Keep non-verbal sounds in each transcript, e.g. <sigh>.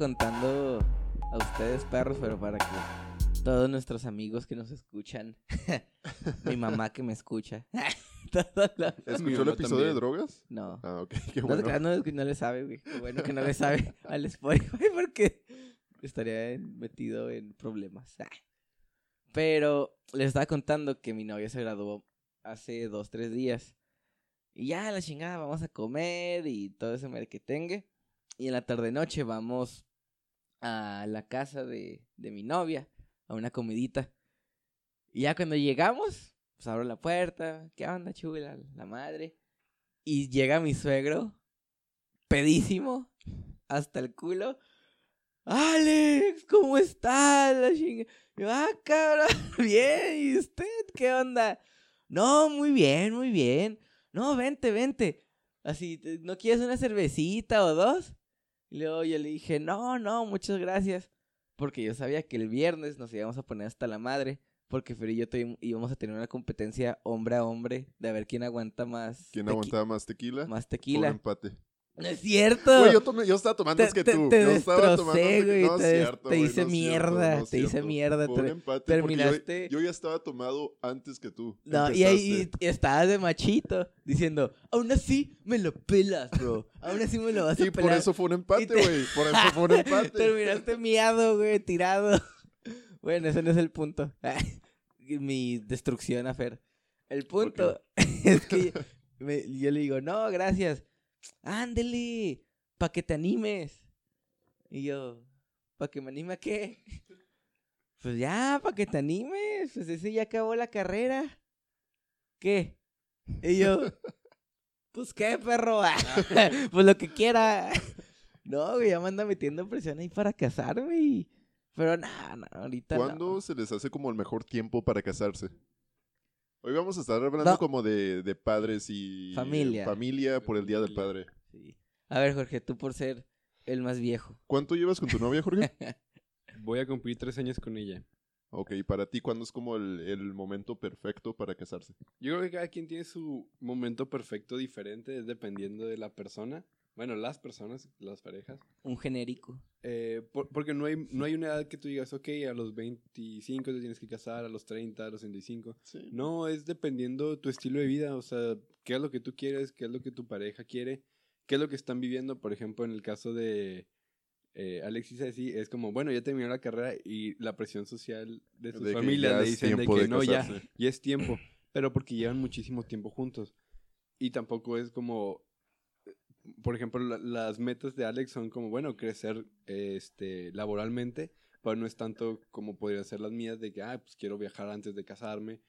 contando a ustedes, perros, pero para que todos nuestros amigos que nos escuchan, <laughs> mi mamá que me escucha, <laughs> los- ¿Escuchó el episodio también. de drogas? No. Ah, ok, qué No, bueno. no, no, no le sabe, güey. Qué bueno que no le sabe <laughs> al Spotify porque estaría metido en problemas. Ah. Pero les estaba contando que mi novia se graduó hace dos, tres días. Y ya, la chingada, vamos a comer y todo ese merquetengue. Y en la tarde-noche vamos a la casa de, de mi novia, a una comidita. Y ya cuando llegamos, pues abro la puerta. ¿Qué onda, chula? La madre. Y llega mi suegro, pedísimo, hasta el culo. Alex, ¿cómo estás? La chinga. Yo, ah, cabrón, <laughs> bien, ¿y usted qué onda? No, muy bien, muy bien. No, vente, vente. Así, ¿te- ¿no quieres una cervecita o dos? Y luego yo le dije, no, no, muchas gracias. Porque yo sabía que el viernes nos íbamos a poner hasta la madre. Porque Fer y yo íbamos a tener una competencia hombre a hombre de a ver quién aguanta más. ¿Quién aguantaba más tequila? Más Por tequila. empate. No es cierto. Güey, yo, tomé- yo estaba tomando más que tú. te yo estaba tomando güey. No, es te, cierto, te hice no mierda. no te hice cierto. mierda. Un te- empate terminaste- Yo, yo ya estaba tomado antes que tú. No, y ahí y- y estabas de machito diciendo, aún así me lo pelas, bro. Aún así me lo vas a Y por pelar. eso fue un empate, Y te- güey. Por eso fue un <laughs> empate. Terminaste miado, güey, tirado. <laughs> Bueno, ese no es el punto. <laughs> Mi destrucción a Fer. El punto es que me- yo le digo, no, gracias. Ándele, pa' que te animes. Y yo, ¿pa' que me anime a qué? <laughs> Pues ya, pa' que te animes. Pues ese ya acabó la carrera. ¿Qué? Y yo, <laughs> pues qué, perro. <laughs> pues lo que quiera. No, güey, ya me anda metiendo presión ahí para casarme. y- Pero nada, no, ahorita no. ¿Cuándo se les hace como el mejor tiempo para casarse? Hoy vamos a estar hablando No. como de, de padres y Familia. familia por el Día del. Padre. Sí. A ver, Jorge, tú por ser el más viejo. ¿Cuánto llevas con tu novia, Jorge? <laughs> Voy a cumplir tres años con ella. ok, para ti, ¿cuándo es como el, el momento perfecto para casarse? Yo creo que cada quien tiene su momento perfecto diferente, es dependiendo de la persona. Bueno, las personas, las parejas. Un genérico. Eh, por- porque no hay, no hay una edad que tú digas, ok, a los 25 te tienes que casar, a los 30, a los 35. Sí. No, es dependiendo tu estilo de vida, o sea, qué es lo que tú quieres, qué es lo que tu pareja quiere, qué es lo que están viviendo. Por ejemplo, en el caso de eh, Alexis así, es como, bueno, ya terminó la carrera y la presión social de familias ya le dicen de que de no, ya, ya es tiempo, pero porque llevan muchísimo tiempo juntos. Y tampoco es como, por ejemplo, la- las metas de Alex son como, bueno, crecer este, laboralmente, pero no es tanto como podrían ser las mías de que, ah, pues quiero viajar antes de casarme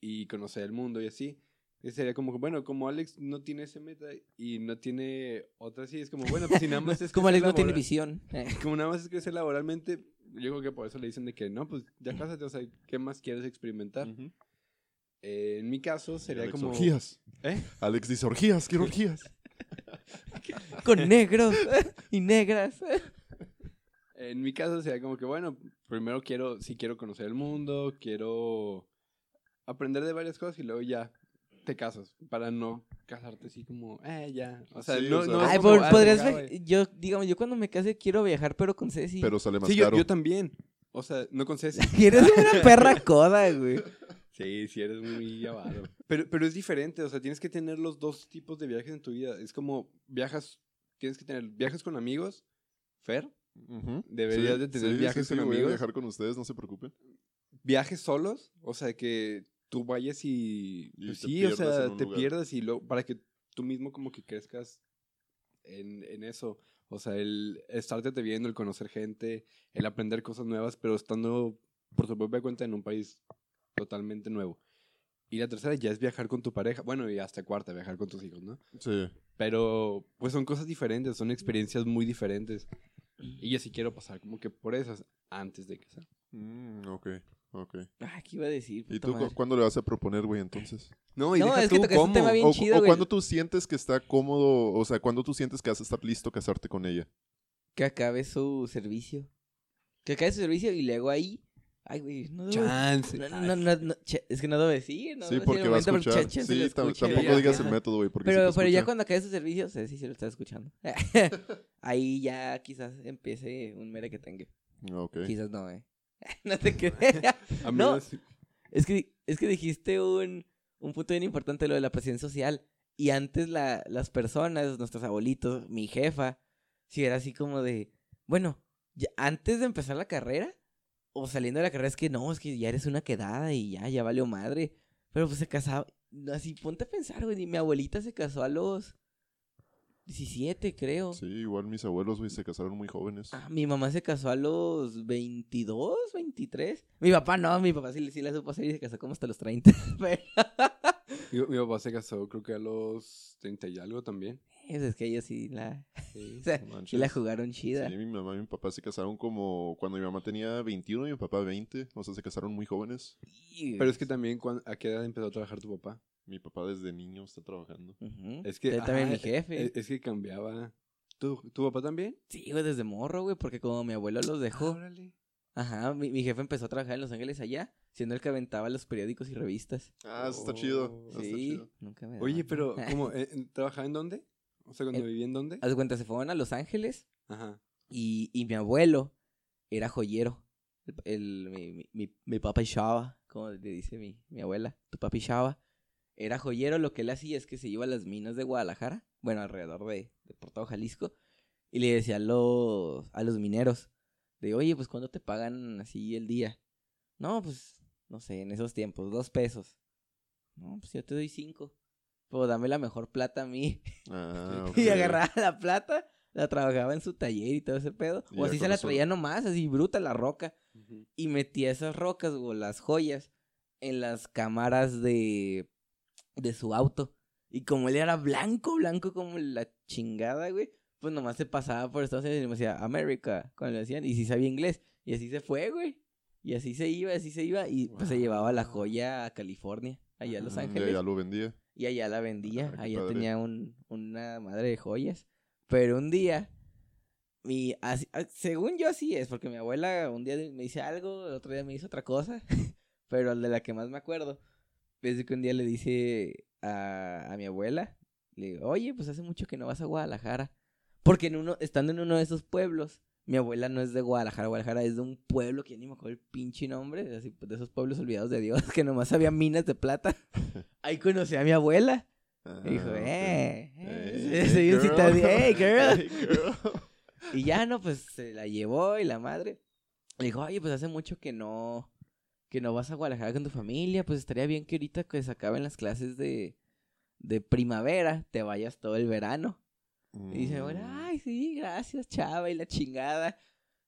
y conocer el mundo y así. Y sería como, bueno, como Alex no tiene esa meta y no tiene otra así, es como, bueno, pues si nada más <laughs> es Como Alex no tiene visión. <laughs> Como nada más es crecer laboralmente, yo creo que por eso le dicen de que no, pues ya cásate, o sea, ¿qué más quieres experimentar? Ujú. Eh, en mi caso sería Alex, como... orgías. ¿Eh? Alex dice orgías, quiero orgías. <laughs> Con negros y negras. En mi caso sería como que, bueno, primero quiero, sí quiero conocer el mundo, quiero aprender de varias cosas y luego ya te casas, para no casarte así como, eh, ya. O sea, Sí, no, o sea- no Ay, como, ah, podrías yo, digamos, yo cuando me case quiero viajar, pero con Ceci. Pero sale más Sí, yo, caro. yo también. O sea, no con Ceci. <laughs> Eres una perra <laughs> coda, güey. Sí, sí, eres muy avaro. <laughs> Pero, pero es diferente, o sea, tienes que tener los dos tipos de viajes en tu vida. Es como viajas, tienes que tener viajes con amigos, Fer. Deberías de tener viajes con voy a amigos. viajar con ustedes, no se preocupen. viajes solos, o sea, que tú vayas y, Y pues sí, o sea, te lugar. pierdas y luego, para que tú mismo como que crezcas en, en eso. O sea, el estarte te viendo, el conocer gente, el aprender cosas nuevas, pero estando por tu propia cuenta en un país totalmente nuevo. Y la tercera ya es viajar con tu pareja. Bueno, y hasta cuarta, viajar con tus hijos, ¿no? Sí. Pero pues son cosas diferentes, son experiencias muy diferentes. Y yo sí quiero pasar como que por esas antes de casar. Mm, ok, ok. Ah, ¿qué iba a decir? ¿Y tú madre? cuándo le vas a proponer, güey, entonces? No, y No, deja es que tú un tema bien O, chido, o güey. cuando tú sientes que está cómodo, o sea, cuando tú sientes que vas a estar listo casarte con ella. Que acabe su servicio. Que acabe su servicio y luego ahí Ay, güey, no debo Chance. No, no, no, es que no debe decir, ¿no? Sí, porque va a escuchar. chance Sí, tampoco ya. digas el método, güey, porque Pero, si pero ya cuando acabe su servicio, sé si se lo está escuchando. <laughs> Ahí ya quizás empiece un mere que tenga. Ok. Quizás no, eh. <laughs> no te creas. <laughs> A mí No. sí. Es que, es que dijiste un, un punto bien importante, lo de la presión social. Y antes la, las personas, nuestros abuelitos, mi jefa, si era así como de, bueno, ya- antes de empezar la carrera, o saliendo de la carrera, es que no, es que ya eres una quedada y ya, ya valió madre. Pero pues se casaba, así ponte a pensar, güey, y mi abuelita se casó a los 17, creo. Sí, igual mis abuelos, güey, se casaron muy jóvenes. Ah, mi mamá se casó a los 22, 23. Mi papá no, mi papá sí, sí la supo hacer y se casó como hasta los 30. <laughs> Pero- Mi, mi papá se casó creo que a los 30 y algo también. Es que ellos sí la, Sí. <laughs> o sea, No sí manches. la jugaron chida. Sí, mi mamá y mi papá se casaron como cuando mi mamá tenía 21 y mi papá 20. O sea, se casaron muy jóvenes. Pero es que también, ¿a qué edad empezó a trabajar tu papá? Mi papá desde niño está trabajando. Ujú. Es que, también mi jefe. Es, es que cambiaba. ¿Tu, ¿Tu papá también? Sí, güey, desde morro, güey, porque como mi abuelo los dejó. Órale. Ajá, mi, mi jefe empezó a trabajar en Los Ángeles allá, siendo el que aventaba los periódicos y revistas. Ah, eso está chido. Está Sí, chido. nunca me Oye, pero, <laughs> ¿cómo? eh, ¿Trabajaba en dónde? O sea, cuando Eh, vivía en dónde? Haz cuenta, se fueron a Los Ángeles Ajá. y, y mi abuelo era joyero. El, el- mi, mi, mi, mi papi Shaba, como le dice mi, mi abuela, tu papi Shaba. Era joyero, lo que él hacía es que se iba a las minas de Guadalajara, bueno, alrededor de, de Jalisco, y le decía a los, a los mineros, de, oye, pues, ¿cuándo te pagan así el día? No, pues, no sé, en esos tiempos, dos pesos. No, pues yo te doy cinco. Pero dame la mejor plata a mí. Ah. <laughs> Y agarraba la plata, la trabajaba en su taller y todo ese pedo. Y O así se la eso- traía nomás, así bruta la roca. Y metía esas rocas o las joyas en las cámaras de, de su auto. Y como él era blanco, blanco como la chingada, güey, pues nomás se pasaba por Estados Unidos y me decía, América, cuando le decían, y sí sabía inglés. Y así se fue, güey. Y así se iba, así se iba. Y pues se llevaba la joya a California, allá a Los. Mm, Ángeles. Ya, ya lo vendía. Y allá la vendía, Ah, allá padre. tenía un, una madre de joyas. Pero un día, mi, así- ah, según yo así es, porque mi abuela un día me dice algo, el otro día me hizo otra cosa, <laughs> pero el de la que más me acuerdo, es que un día le dice a, a mi abuela, le digo, oye, pues hace mucho que no vas a Guadalajara. Porque en uno, estando en uno de esos pueblos, mi abuela no es de Guadalajara, Guadalajara es de un pueblo que ya ni me acuerdo el pinche nombre, así, de esos pueblos olvidados de Dios, <laughs> que nomás había minas de plata. <laughs> Ahí conocí a mi abuela. Y dijo, Ah, ok. eh, Hey, eh, hey, girl. girl. <laughs> Hey, girl. Y ya no, pues se la llevó y la madre. Le dijo, oye, pues hace mucho que no, que no vas a Guadalajara con tu familia, pues estaría bien que ahorita que se acaben las clases de, de primavera, te vayas todo el verano. Y dice, bueno, Mm, ay, sí, gracias, chava, y la chingada.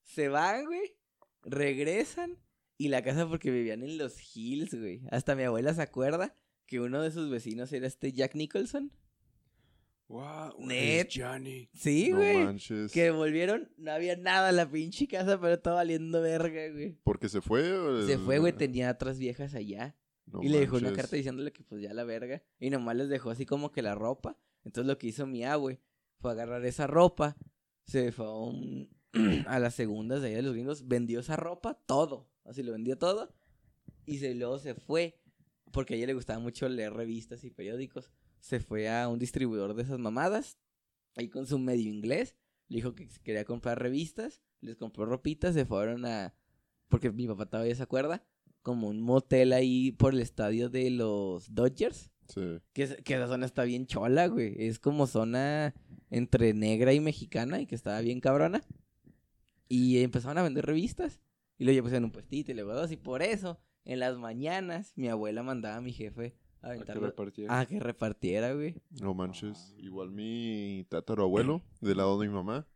Se van, güey, regresan, y la casa porque vivían en los hills, güey. Hasta mi abuela se acuerda que uno de sus vecinos era este Jack Nicholson. Wow, Net. Johnny. Sí, no güey. manches. que volvieron, no había nada en la pinche casa, pero estaba valiendo verga, güey. ¿Porque se fue? o Se fue, güey, tenía otras viejas allá. No y le dejó una carta diciéndole que pues ya la verga. Y nomás les dejó así como que la ropa. Entonces lo que hizo mi güey, fue agarrar esa ropa. Se fue a, un- <clears throat> a las segundas de allá de los gringos. Vendió esa ropa, todo. Así lo vendió todo. Y se, luego se fue. Porque a ella le gustaba mucho leer revistas y periódicos. Se fue a un distribuidor de esas mamadas. Ahí con su medio inglés. Le dijo que quería comprar revistas. Les compró ropitas. Se fueron a... Porque mi papá todavía se acuerda como un motel ahí por el estadio de los Dodgers. Sí. Que, que esa zona está bien chola, güey. Es como zona entre negra y mexicana y que estaba bien cabrona. Y empezaron a vender revistas. Y luego ya pusieron un puestito y luego dos. Y por eso, en las mañanas, mi abuela mandaba a mi jefe a A que repartiera. A que repartiera, güey. No manches. Ay. Igual mi tatarabuelo, del lado de mi mamá,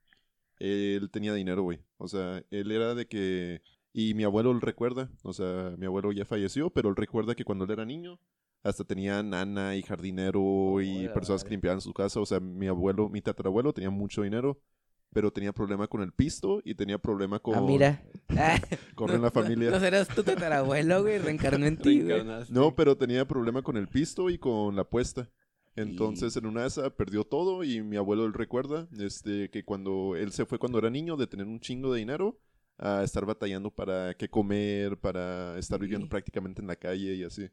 él tenía dinero, güey. O sea, él era de que... Y mi abuelo lo recuerda. O sea, mi abuelo ya falleció, pero él recuerda que cuando él era niño, hasta tenía nana y jardinero y personas que limpiaban su casa. O sea, mi abuelo, mi tatarabuelo tenía mucho dinero, pero tenía problema con el pisto y tenía problema con... Ah, mira. <laughs> Ah, Corre en la <laughs> familia. No serás tu tatarabuelo, güey. Reencarnó en ti, güey. No, pero tenía problema con el pisto y con la apuesta. Entonces, en una de esas perdió todo y mi abuelo él recuerda este, que cuando él se fue cuando era niño de tener un chingo de dinero, a estar batallando para qué comer, para estar viviendo Sí. prácticamente en la calle y así.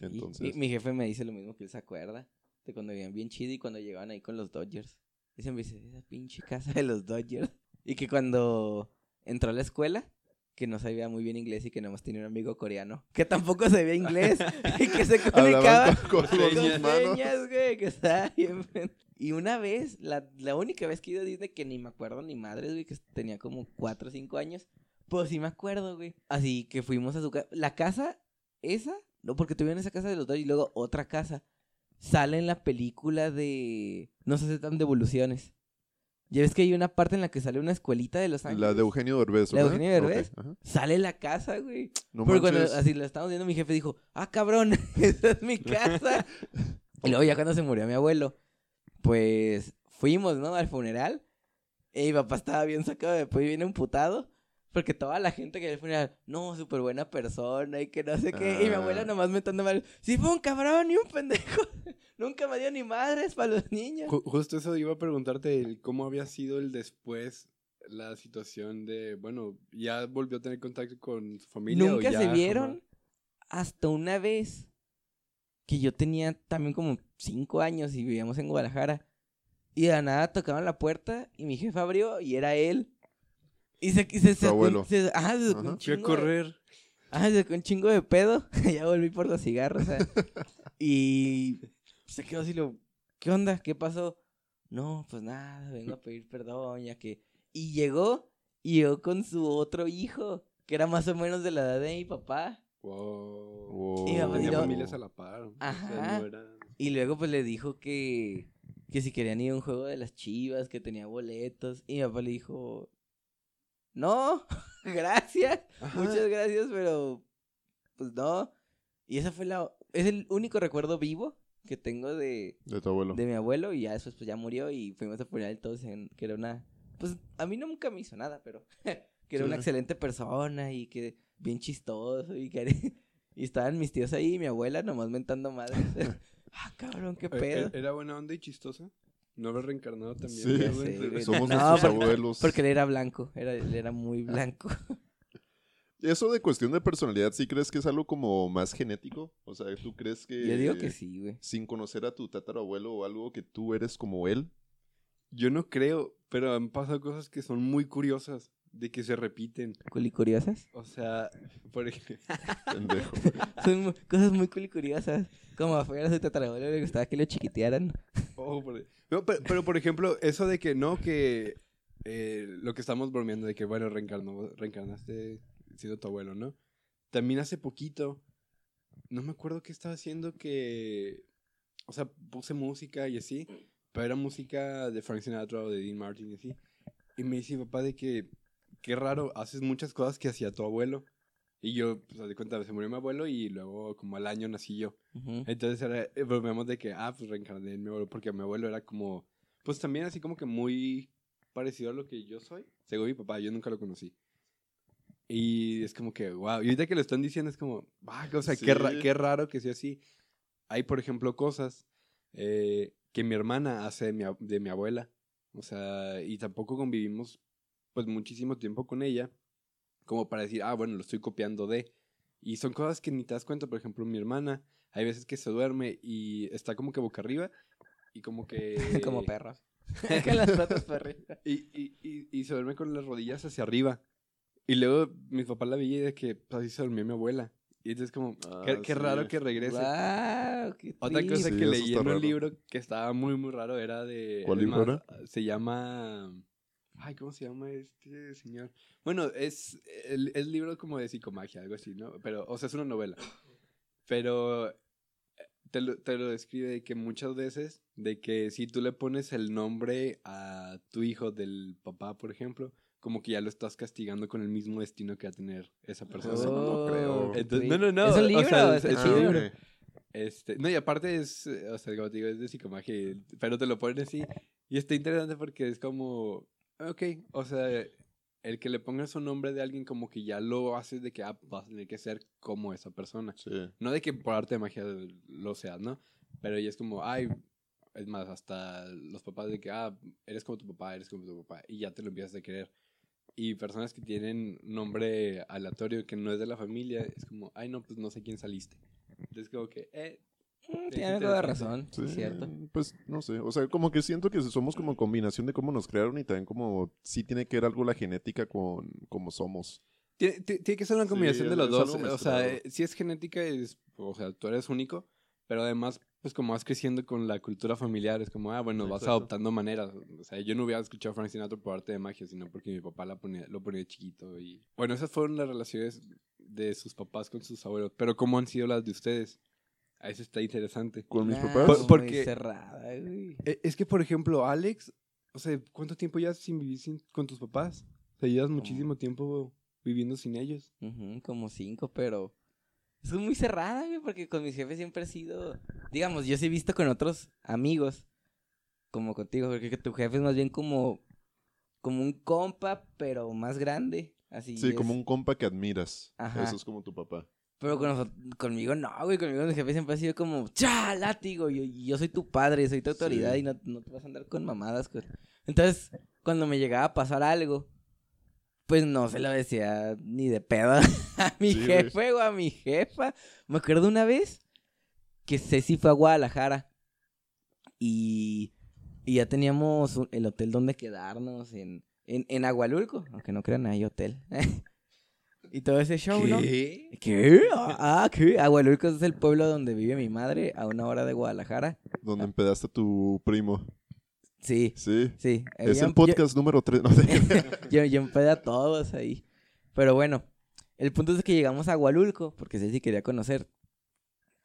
Entonces, mi, mi jefe me dice lo mismo que él se acuerda de cuando vivían bien chido y cuando llegaban ahí con los Dodgers. Y siempre dice, esa pinche casa de los Dodgers. Y que cuando entró a la escuela, que no sabía muy bien inglés y que nomás tenía un amigo coreano, que tampoco sabía inglés y que se <laughs> comunicaba con, con manos. señas, güey, que estaba bien. pen- Y una vez, la, la única vez que he ido a Disney, que ni me acuerdo ni madres, güey, que tenía como 4 o 5 años, pues sí me acuerdo, güey. Así que fuimos a su casa. La casa, esa, no, porque tuvieron esa casa de los dos y luego otra casa. Sale en la película de. No se aceptan devoluciones. Ya ves que hay una parte en la que sale una escuelita de Los Ángeles. La de Eugenio Derbez, La de. Eugenio Derbez. Sale la casa, güey. No Porque cuando así la estábamos viendo, mi jefe dijo, ah, cabrón, <laughs> esa es mi casa. <laughs> y luego ya cuando se murió mi abuelo, pues fuimos, ¿no? Al funeral. Y mi papá estaba bien sacado, después bien emputado. Porque toda la gente que el funeral, no, súper buena persona y que no sé qué. Y mi abuela Ah. nomás mentando mal, sí fue un cabrón y un pendejo. <laughs> Nunca me dio ni madres para los niños. Ju- justo eso iba a preguntarte, el cómo había sido el después, la situación de, bueno, ya volvió a tener contacto con su familia. o Nunca ya se jamás? vieron hasta una vez que yo tenía también como cinco años y vivíamos en Guadalajara. Y de la nada tocaban la puerta y mi jefe abrió y era él. Y se, y se un- abuelo. se- ajá, se sacó un Fui a chingo de- correr. Ajá, se sacó un chingo de pedo. <laughs> ya volví por los cigarros. <laughs> y se quedó así lo... ¿Qué onda? ¿Qué pasó? No, pues nada, vengo a pedir perdón, ya que... Y llegó, y llegó con su otro hijo, que era más o menos de la edad de mi papá. Wow. Wow. Y mi papá Tenía no- familias a la par. o sea, Ajá. no era- Y luego pues le dijo que, que si querían ir a un juego de las chivas, que tenía boletos. Y mi papá le dijo, no, <laughs> gracias, Ajá. muchas gracias, pero pues no. Y esa fue la, es el único recuerdo vivo que tengo de, De tu abuelo. de mi abuelo. Y ya después pues ya murió y fuimos a funeral todos en, que era una, pues a mí nunca me hizo nada, pero <laughs> que era una excelente persona y que bien chistoso y que <laughs> y estaban mis tíos ahí y mi abuela nomás mentando madres. ah, cabrón, qué Eh, pedo. eh, ¿Era buena onda y chistosa? ¿No habrá reencarnado también? Sí. Ya güey? Somos No, nuestros porque- abuelos. Porque él era blanco, era, él era muy blanco. <laughs> Eso de cuestión de personalidad, ¿sí crees que es algo como más genético? O sea, ¿tú crees que... Yo digo que sí, güey. Sin conocer a tu tatarabuelo o algo que tú eres como él. Yo no creo, pero han pasado cosas que son muy curiosas, de que se repiten. Culicuriosas. O sea, por ejemplo... <laughs> Son cosas muy culicuriosas. Como afuera a su tatarabuelo le gustaba que lo chiquitearan. Oh, por- No, pero, pero, por ejemplo, eso de que no, que eh, lo que estamos bromeando de que, bueno, reencarnó, reencarnaste siendo tu abuelo, ¿no? También hace poquito, no me acuerdo qué estaba haciendo que, o sea, puse música y así, pero era música de Frank Sinatra o de Dean Martin y así. Y me dice mi papá de que, qué raro, haces muchas cosas que hacía tu abuelo. Y yo, pues, de cuenta, se murió mi abuelo y luego como al año nací yo. Ujú. Entonces era, eh, bromeamos de que, ah, pues reencarné en mi abuelo, porque mi abuelo era como, pues también así como que muy parecido a lo que yo soy. Según mi papá, yo nunca lo conocí. Y es como que, wow. Y ahorita que lo están diciendo es como, ah, o sea, qué, ra- Sí. qué raro que sea así. Hay, por ejemplo, cosas eh, que mi hermana hace de mi, de mi abuela. O sea, y tampoco convivimos, pues, muchísimo tiempo con ella, como para decir, ah, bueno, lo estoy copiando de. Y son cosas que ni te das cuenta. Por ejemplo, mi hermana, hay veces que se duerme y está como que boca arriba y como <laughs> que... Como perros. <laughs> Con las patas para arriba. <laughs> Y, y, y, y se duerme con las rodillas hacia arriba. Y luego mis papás la veían de que pues, así se dormía mi abuela. Y entonces como, qué, Ah, qué sí. raro que regrese. Wow, qué Otra cosa Sí, que leí en un raro. libro que estaba muy, muy raro era de... ¿Cuál libro más, Se llama... Ay, ¿cómo se llama este señor? Bueno, es el, el libro como de psicomagia, algo así, ¿no? Pero, o sea, es una novela. Pero eh, te lo, te lo describe de que muchas veces, de que si tú le pones el nombre a tu hijo del papá, por ejemplo, como que ya lo estás castigando con el mismo destino que va a tener esa persona. Eso no creo. Entonces, no, no, no, ¿Es un o libro? sea, o es- está es un libro. Este, no, y aparte es, o sea, como te digo, es de psicomagia, pero te lo ponen así. Y está interesante porque es como, ok, o sea, el que le pongas un nombre de alguien como que ya lo haces de que ah, vas a tener que ser como esa persona. Sí. No de que por arte de magia lo seas, ¿no? Pero ya es como, ay, es más, hasta los papás de que, ah, eres como tu papá, eres como tu papá, y ya te lo empiezas a querer. y personas que tienen nombre aleatorio que no es de la familia, es como, ay, no, pues no sé quién saliste. Entonces, como que, eh, Es Tiene algo de interesante. razón, Sí, es cierto. Pues no sé, o sea, como que siento que somos como combinación de cómo nos crearon y también como sí tiene que ver algo la genética con cómo somos. Tiene, ti- tiene que ser una Sí, combinación de es los dos. O sea, eh, si es genética, es, o sea, tú eres único, pero además, pues como vas creciendo con la cultura familiar, es como, ah, bueno, vas Exacto. adoptando maneras. O sea, yo no hubiera escuchado a Frank Sinatra por arte de magia, sino porque mi papá la ponía, lo ponía de chiquito. Y bueno, esas fueron las relaciones de sus papás con sus abuelos. Pero ¿cómo han sido las de ustedes? A eso está interesante. Con mis Nah, papás, Por- muy porque- cerrada, güey. E- Es que, por ejemplo, Alex, o sea, ¿cuánto tiempo llevas sin vivir sin- con tus papás? O sea, llevas muchísimo tiempo viviendo sin ellos. Ujú, como cinco, pero es muy cerrada, güey, porque con mis jefes siempre he sido, digamos, yo sí he visto con otros amigos, como contigo, porque que tu jefe es más bien como, como un compa, pero más grande, así. sí, es. como un compa que admiras. Ajá. Eso es como tu papá. Pero con conmigo no, güey, conmigo mi jefe siempre ha sido como, ¡cha, látigo! Yo, yo soy tu padre, soy tu autoridad Sí. y no, no te vas a andar con mamadas. güey". Entonces, cuando me llegaba a pasar algo, pues no se lo decía ni de pedo <laughs> a mi Sí, güey. jefe o a mi jefa. Me acuerdo una vez que Ceci fue a Guadalajara y, y ya teníamos un- el hotel donde quedarnos en, en, en Agualulco, aunque no crean, hay hotel. <laughs> y todo ese show, ¿no? ¿Qué? Ah, ¿qué? Agualulco es el pueblo donde vive mi madre, a una hora de Guadalajara. Donde empedaste a tu primo. Sí, Sí. sí. Es el podcast número 3. No sé. <laughs> Yo, yo empedé a todos ahí. Pero bueno, el punto es que llegamos a Agualulco, porque Ceci quería conocer.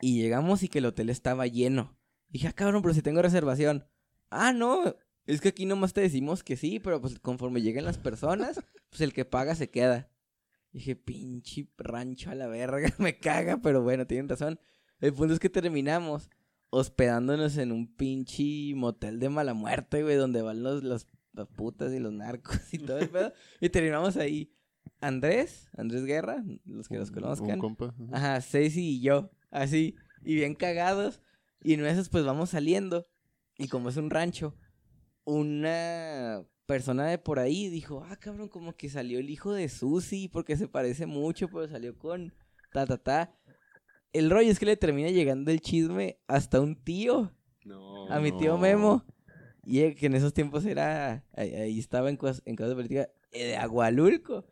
Y llegamos y que el hotel estaba lleno. dije, ah, cabrón, pero si tengo reservación. Ah, no, es que aquí nomás te decimos que sí, pero pues conforme lleguen las personas, pues el que paga se queda. Dije, pinche rancho a la verga, <laughs> me caga, pero bueno, tienen razón. El punto es que terminamos hospedándonos en un pinche motel de mala muerte, güey, donde van los, los, las putas y los narcos y todo el pedo. <laughs> y terminamos ahí. Andrés, Andrés Guerra, los que los Un conozcan. compa. ajá. Ajá, Ceci y yo, así, y bien cagados. Y en esas pues vamos saliendo. Y como es un rancho, una persona de por ahí dijo, ah, cabrón, como que salió el hijo de Susi, porque se parece mucho, pero salió con ta, ta, ta. El rollo es que le termina llegando el chisme hasta un tío, No. a mi tío. Memo. Y él, que en esos tiempos era, ahí, estaba en, cos- en cosas de política, eh, de Agualulco.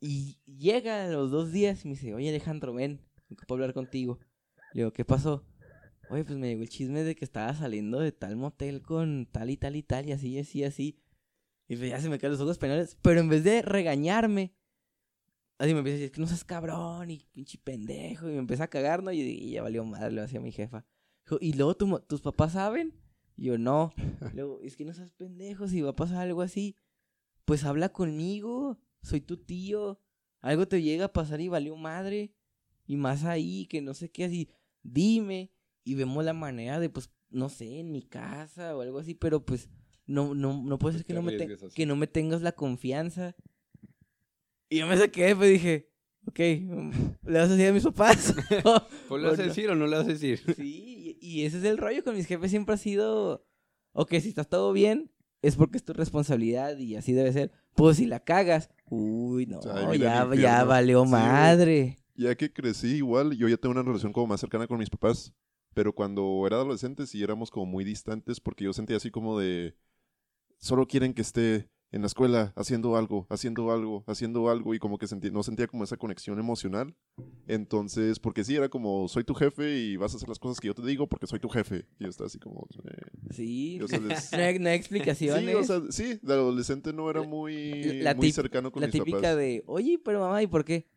Y llega a los dos días y me dice, oye Alejandro, ven, puedo hablar contigo. Le digo, ¿qué pasó? Oye, pues me llegó el chisme de que estaba saliendo de tal motel con tal y tal y tal y así, y así, así. Y pues ya se me caen los ojos españoles. Pero en vez de regañarme, así me empieza a decir, es que no seas cabrón y pinche pendejo. Y me empieza a cagar, ¿no? Y, y ya valió madre, lo hacía mi jefa. ¿y luego tus papás saben? Y yo, no. Luego, es que no seas pendejo, si va a pasar algo así, pues habla conmigo, soy tu tío. Algo te llega a pasar y valió madre. Y más ahí, que no sé qué, así, dime. Y vemos la manera de, pues, no sé, en mi casa o algo así, pero pues, no, no, no puede Pues ser que no, me te- que no me tengas la confianza. Y yo me saqué, pues dije, ok, ¿le vas a decir a mis papás? <laughs> ¿Pues le vas a decir o no le vas a decir? Sí, y ese es el rollo con mis jefes. Siempre ha sido, ok, si estás todo bien, es porque es tu responsabilidad y así debe ser. Pues si la cagas, uy, no, O ya, ya valió Sí, madre. Ya que crecí igual, yo ya tengo una relación como más cercana con mis papás. Pero cuando era adolescente sí éramos como muy distantes porque yo sentía así como de... Solo quieren que esté en la escuela haciendo algo, haciendo algo, haciendo algo y como que sentí- no sentía como esa conexión emocional. Entonces, porque sí, era como, soy tu jefe y vas a hacer las cosas que yo te digo porque soy tu jefe. Y yo estaba así como... eh, Sí, o sea, les- <laughs> no hay, no hay explicaciones. Sí, o sea, sí, de adolescente no era muy, La muy cercano con la mis típica papás. de, oye, pero mamá, ¿y por qué?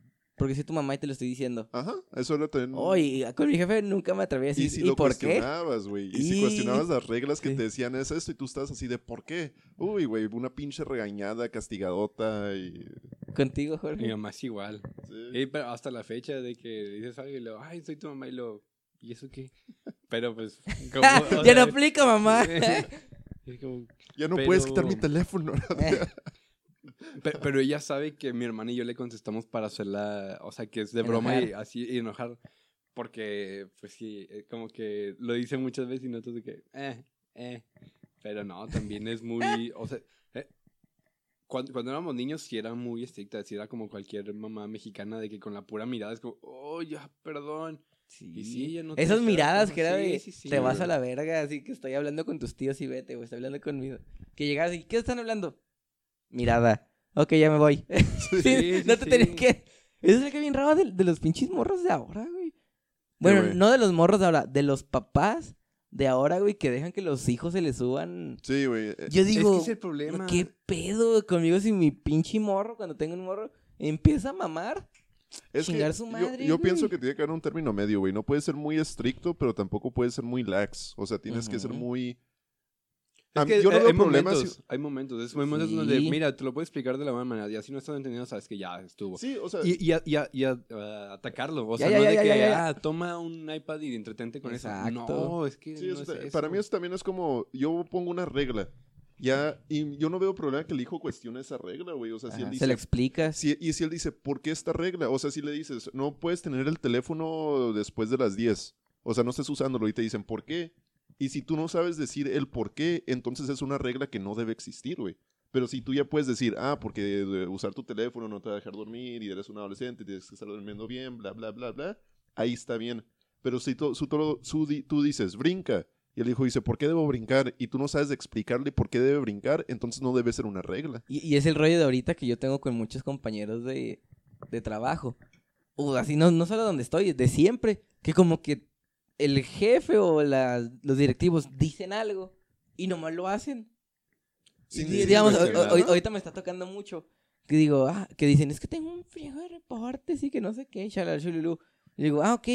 Porque soy tu mamá y te lo estoy diciendo. Ajá, eso era también... Oye, con mi jefe nunca me atreví a decir, Y si ¿y lo por cuestionabas, güey. Y si cuestionabas las reglas que Sí. te decían es esto y tú estás así de ¿por qué? Uy, güey, una pinche regañada, castigadota y... Contigo, Mi Jorge. mamá es igual. sí. Y, pero hasta la fecha de que dices algo y lo, ay, soy tu mamá y lo, ¿y eso qué? Pero pues, <laughs> como, ya sea, no aplica, mamá. <laughs> como- Ya no puedes quitar mi teléfono. Pe- Pero, ella sabe que mi hermana y yo le contestamos para hacerla, o sea, que es de broma y Enojar. así y enojar. Porque, pues sí, eh, como que lo dice muchas veces y nosotros de que, eh, eh. Pero no, también es muy, o sea, eh, cuando, cuando éramos niños sí era muy estricta, sí era como cualquier mamá mexicana de que con la pura mirada es como, oh, ya, perdón. Y sí, ya no Esas das miradas que era Sí, de sí, sí, te vas a la verga, así que estoy hablando con tus tíos y vete, o estoy hablando conmigo. Que llegas y ¿qué están hablando? Mirada. Ok, ya me voy. <laughs> Sí, Sí, no te tenía sí. que. Eso es lo que bien raro de, de los pinches morros de ahora, güey. Bueno, güey? no de los morros de ahora, de los papás de ahora, güey, que dejan que los hijos se les suban. Sí, güey. eh, Yo Es digo, que es el problema. ¿qué pedo conmigo si mi pinche morro, cuando tengo un morro, empieza a mamar? Es que Chingar su yo- madre, yo, güey. pienso que tiene que haber un término medio, güey. No puede ser muy estricto, pero tampoco puede ser muy lax. O sea, tienes que ser muy... Es que yo no hay, veo hay problemas. momentos, si- hay momentos, es momentos donde, mira, te lo puedo explicar de la buena manera, y así no estás entendiendo, sabes que ya estuvo. Sí, o sea... Y, y, a- y a- y a- a atacarlo, o Ya, sea, ya, no ya, de ya, que, ya, ya. ah, toma un iPad y entretente con Exacto. eso. No, es que Sí, no o es sea, eso. para mí eso también es como, yo pongo una regla, ya, y yo no veo problema que el hijo cuestione esa regla, güey, o sea, si él se lo dice, explicas. si- y si él dice, ¿por qué esta regla? O sea, si le dices, no puedes tener el teléfono después de las 10, o sea, no estés usándolo y te dicen, ¿por qué? Y si tú no sabes decir el por qué, entonces es una regla que no debe existir, güey. Pero si tú ya puedes decir, ah, porque usar tu teléfono no te va a dejar dormir y eres un adolescente tienes que estar durmiendo bien, bla, bla, bla, bla, ahí está bien. Pero si tú, su- su tú dices, brinca, y el hijo dice, ¿por qué debo brincar? Y tú no sabes explicarle por qué debe brincar, entonces no debe ser una regla. Y, y es el rollo de ahorita que yo tengo con muchos compañeros de, de trabajo. O así, no, no solo donde estoy, de siempre. Que como que el jefe o los directivos dicen algo y nomás lo hacen. Y, decir digamos, ahorita me está tocando mucho. Que digo, ah, que dicen, es que tengo un friego de reportes y que no sé qué, shalala. Y digo, ah, ok.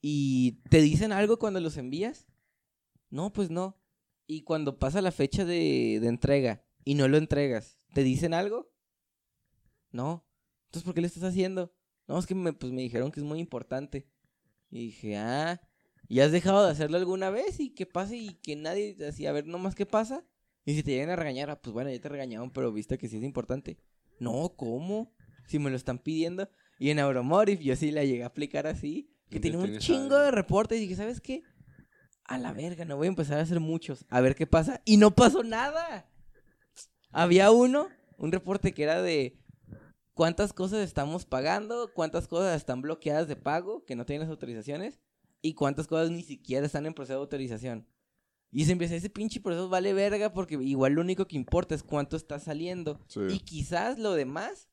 ¿Y te dicen algo cuando los envías? No, pues no. Y cuando pasa la fecha de, de entrega y no lo entregas, ¿te dicen algo? No. Entonces, ¿por qué lo estás haciendo? No, es que me, pues, me dijeron que es muy importante. Y dije, ah, ¿y has dejado de hacerlo alguna vez? ¿Y qué pasa? Y que nadie, así, a ver nomás qué pasa. Y si te llegan a regañar, ah, pues bueno, ya te regañaron, pero viste que sí es importante. No, ¿cómo? Si me lo están pidiendo. Y en Auromorif yo sí la llegué a aplicar así. Que tenía un chingo de reportes. Y dije, ¿sabes qué? A la verga, no voy a empezar a hacer muchos. A ver qué pasa. Y no pasó nada. Había uno, un reporte que era de cuántas cosas estamos pagando, cuántas cosas están bloqueadas de pago, que no tienen las autorizaciones, y cuántas cosas ni siquiera están en proceso de autorización. Y se empieza, ese pinche proceso vale verga porque igual lo único que importa es cuánto está saliendo. Sí. Y quizás lo demás,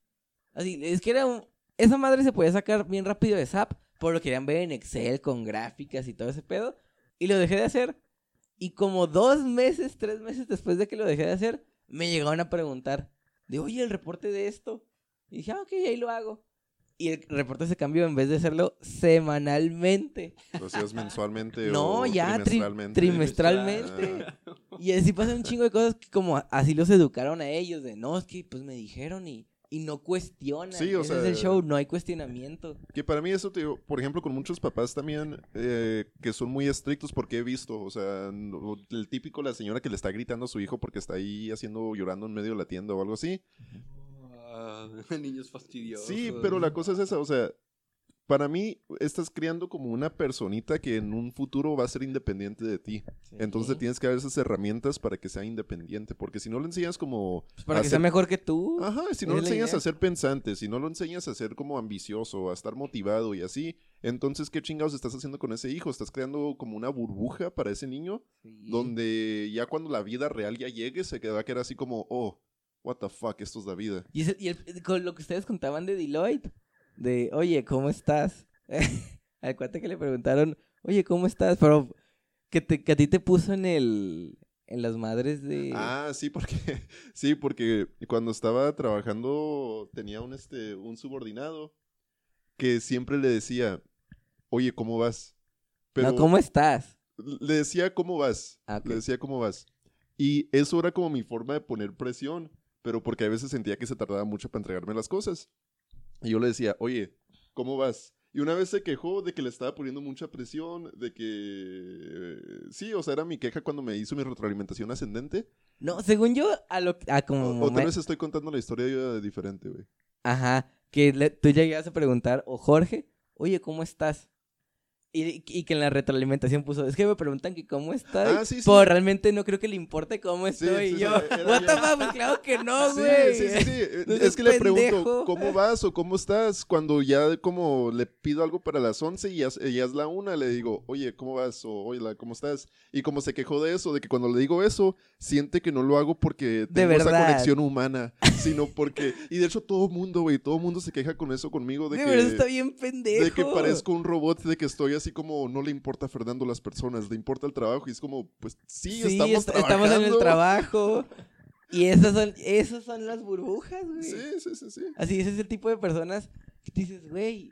así, es que era un... Esa madre se podía sacar bien rápido de SAP, por lo que querían ver en Excel con gráficas y todo ese pedo. Y lo dejé de hacer. Y como dos meses, tres meses después de que lo dejé de hacer, me llegaron a preguntar, de oye, el reporte de esto. Y dije, ah, ok, ahí lo hago. Y el reporte se cambió en vez de hacerlo semanalmente. Lo hacías mensualmente No, o ya tri- trimestralmente. trimestralmente. Ah. Y así pasa un chingo de cosas que como así los educaron a ellos, de no, es que pues me dijeron y, y no cuestionan. Sí, o Ese es el sea- show, no hay cuestionamiento. Que para mí eso, te digo, por ejemplo, con muchos papás también eh, que son muy estrictos porque he visto, o sea, el típico, la señora que le está gritando a su hijo porque está ahí haciendo, llorando en medio de la tienda o algo así. <laughs> Niños fastidiosos. Sí, pero la cosa es esa, o sea, para mí estás criando como una personita que en un futuro va a ser independiente de ti. Entonces tienes que dar esas herramientas para que sea independiente, porque si no le enseñas como... Pues para que ser- sea mejor que tú. Ajá, si no lo enseñas idea. a ser pensante, si no lo enseñas a ser como ambicioso, a estar motivado y así, entonces, ¿qué chingados estás haciendo con ese hijo? Estás creando como una burbuja para ese niño, Sí. donde ya cuando la vida real ya llegue, se va a quedar así como, oh, what the fuck, esto es la vida. Y, ese- y el- con lo que ustedes contaban de Deloitte, de, oye, ¿cómo estás? <laughs> Al cuate que le preguntaron, oye, ¿cómo estás? Pero que, te, que a ti te puso en el, en las madres de... Ah, sí, porque, <laughs> sí, porque cuando estaba trabajando tenía un, este, un subordinado que siempre le decía, oye, ¿cómo vas? no, ¿cómo estás? le decía cómo vas. Ah, ok. Le decía cómo vas. Y eso era como mi forma de poner presión, pero porque a veces sentía que se tardaba mucho para entregarme las cosas. Y yo le decía, oye, ¿cómo vas? Y una vez se quejó de que le estaba poniendo mucha presión, de que... Sí, o sea, era mi queja cuando me hizo mi retroalimentación ascendente. No, según yo, a lo a como... O, o tal vez estoy contando la historia yo diferente, güey. Ajá, que le- tú llegas a preguntar, o Jorge, oye, ¿cómo estás? Y, y que en la retroalimentación puso, es que me preguntan que cómo estoy. Ah, sí, sí. Pero realmente no creo que le importe cómo estoy. sí, y yo, what the fuck, pues claro que no, güey. sí, sí, sí. <laughs> No Es que le pregunto. ¿cómo vas o cómo estás? Cuando ya como le pido algo para las 11 y ya, ya es la una, le digo, oye, ¿cómo vas? O, oye, ¿cómo estás? Y como se quejó de eso, de que cuando le digo eso, siente que no lo hago porque De tengo esa conexión humana, sino porque... Y de hecho todo mundo, güey, todo mundo se queja con eso conmigo, de que... está bien pendejo. De que parezco un robot, de que estoy así como no le importa a Fernando las personas, le importa el trabajo y es como, pues sí, Sí, estamos est- estamos en el trabajando. trabajo. Y esas son, esas son las burbujas, güey. Sí, sí, sí, sí. Así, ese es el tipo de personas que dices, güey.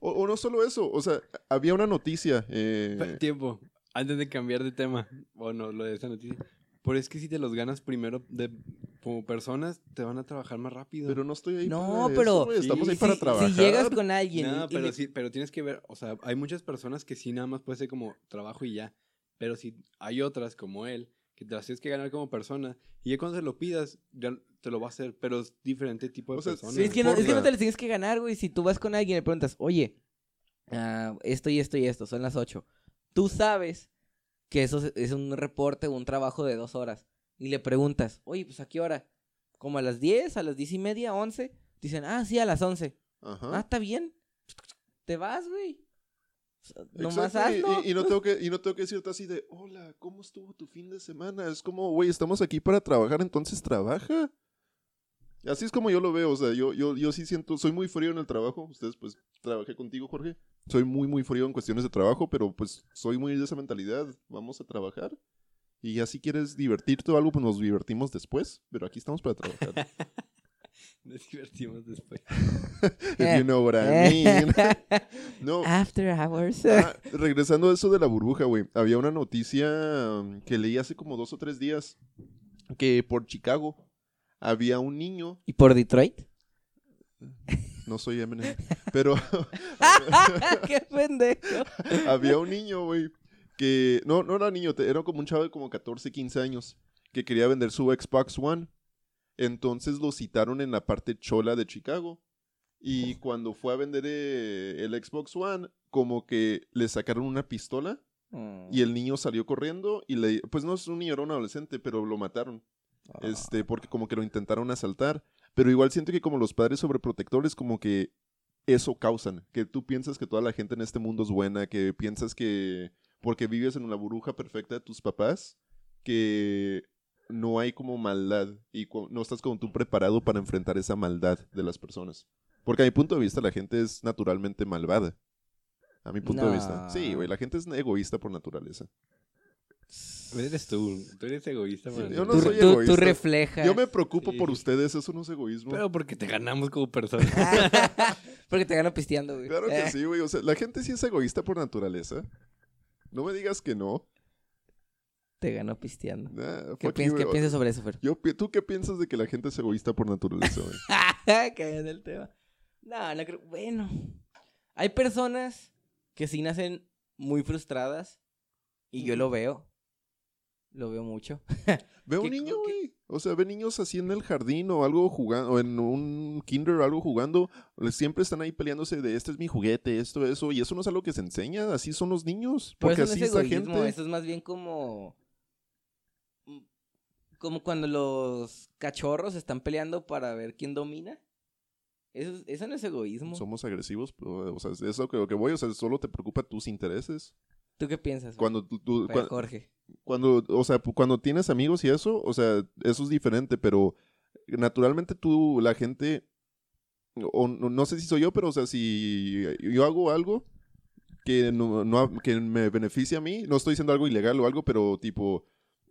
O, o no solo eso, o sea, había una noticia. eh, Tiempo, antes de cambiar de tema, o no, lo de esta noticia. Pero es que si te los ganas primero de, como personas, te van a trabajar más rápido. pero no estoy ahí No, para pero eso, güey, estamos sí, ahí para si, trabajar. si llegas con alguien No, pero le- sí, pero tienes que ver, o sea, hay muchas personas que sí nada más puede ser como trabajo y ya. Pero si hay otras como él, que te las tienes que ganar como persona, y ya cuando se lo pidas, ya te lo va a hacer, pero es diferente tipo de O sea, persona. Sí, es, que no, es que no te les tienes que ganar, güey. Si tú vas con alguien y le preguntas, oye, ah, esto y esto y esto, son las 8. Tú sabes que eso es- un reporte o un trabajo de dos horas. Y le preguntas, oye, pues a qué hora? ¿Como a las 10, a las 10 y media, 11? Dicen, ah, sí, a las 11. Ajá. Ah, está bien. Te vas, güey. Nomás hazlo. Y, y no tengo que, y no tengo que decirte así de, hola, ¿cómo estuvo tu fin de semana? Es como, güey, estamos aquí para trabajar, entonces trabaja. Así es como yo lo veo, o sea, yo, yo, yo sí siento, soy muy frío en el trabajo. Ustedes, pues, trabajé contigo, Jorge. Soy muy, muy frío en cuestiones de trabajo, pero pues soy muy de esa mentalidad. Vamos a trabajar. Y ya si quieres divertirte o algo, pues nos divertimos después. Pero aquí estamos para trabajar. <laughs> Nos divertimos después. <laughs> If you know what I mean. <laughs> no, After hours. Ah, regresando a eso de la burbuja, güey. Había una noticia um, que leí hace como dos o tres días que por Chicago había un niño, ¿Y por Detroit? No soy Eminem, pero <laughs> ¡Qué pendejo! había un niño, güey, que no, no era niño, era como un chavo de como 14, 15 años que quería vender su Xbox One. Entonces lo citaron en la parte chola de Chicago. Y cuando fue a vender eh, el Xbox One, como que le sacaron una pistola Y el niño salió corriendo y le... Pues no es un niño, era un adolescente, pero lo mataron. Ah. Este, porque como que lo intentaron asaltar. Pero igual siento que como los padres sobreprotectores, como que eso causan. Que tú piensas que toda la gente en este mundo es buena, que piensas que porque vives en una burbuja perfecta de tus papás, que no hay como maldad y no estás como tú preparado para enfrentar esa maldad de las personas. Porque a mi punto de vista la gente es naturalmente malvada. A mi punto de vista. Sí, güey, la gente es egoísta por naturaleza. Eres tú, tú eres egoísta. man. yo no tú, soy tú- tú egoísta. reflejas. Yo me preocupo Sí. por ustedes, eso no es egoísmo. Pero porque te ganamos como persona. <laughs> Porque te gano pisteando, güey. Claro que Eh, sí, güey. O sea, la gente sí es egoísta por naturaleza. No me digas que no. Te gano pisteando. Nah, ¿Qué, piensas sobre eso, Fer? Yo, ¿Tú qué piensas de que la gente es egoísta por naturaleza, güey? <laughs> Caí en el tema. No, no creo. Bueno. Hay personas que sí nacen muy frustradas. Y yo lo veo. Lo veo mucho. Ve a un ¿Qué- niño, güey. O sea, ve niños así en el jardín o algo jugando, o en un kinder o algo jugando. Siempre están ahí peleándose de este es mi juguete, esto, eso. Y eso no es algo que se enseña. Así son los niños. Pero Porque eso no así es egoísmo. gente. Eso es más bien como. mm, Como cuando los cachorros están peleando para ver quién domina. Eso, es- eso no es egoísmo. Somos agresivos, pero, o sea, es lo que, lo que voy. O sea, solo te preocupa tus intereses. ¿Tú qué piensas? Cuando tú, cuan- Jorge. cuando, o sea, cuando tienes amigos y eso, o sea, eso es diferente, pero naturalmente tú, la gente, o no, no sé si soy yo, pero o sea, si yo hago algo que no, no- que me beneficia a mí, no estoy diciendo algo ilegal o algo, pero tipo,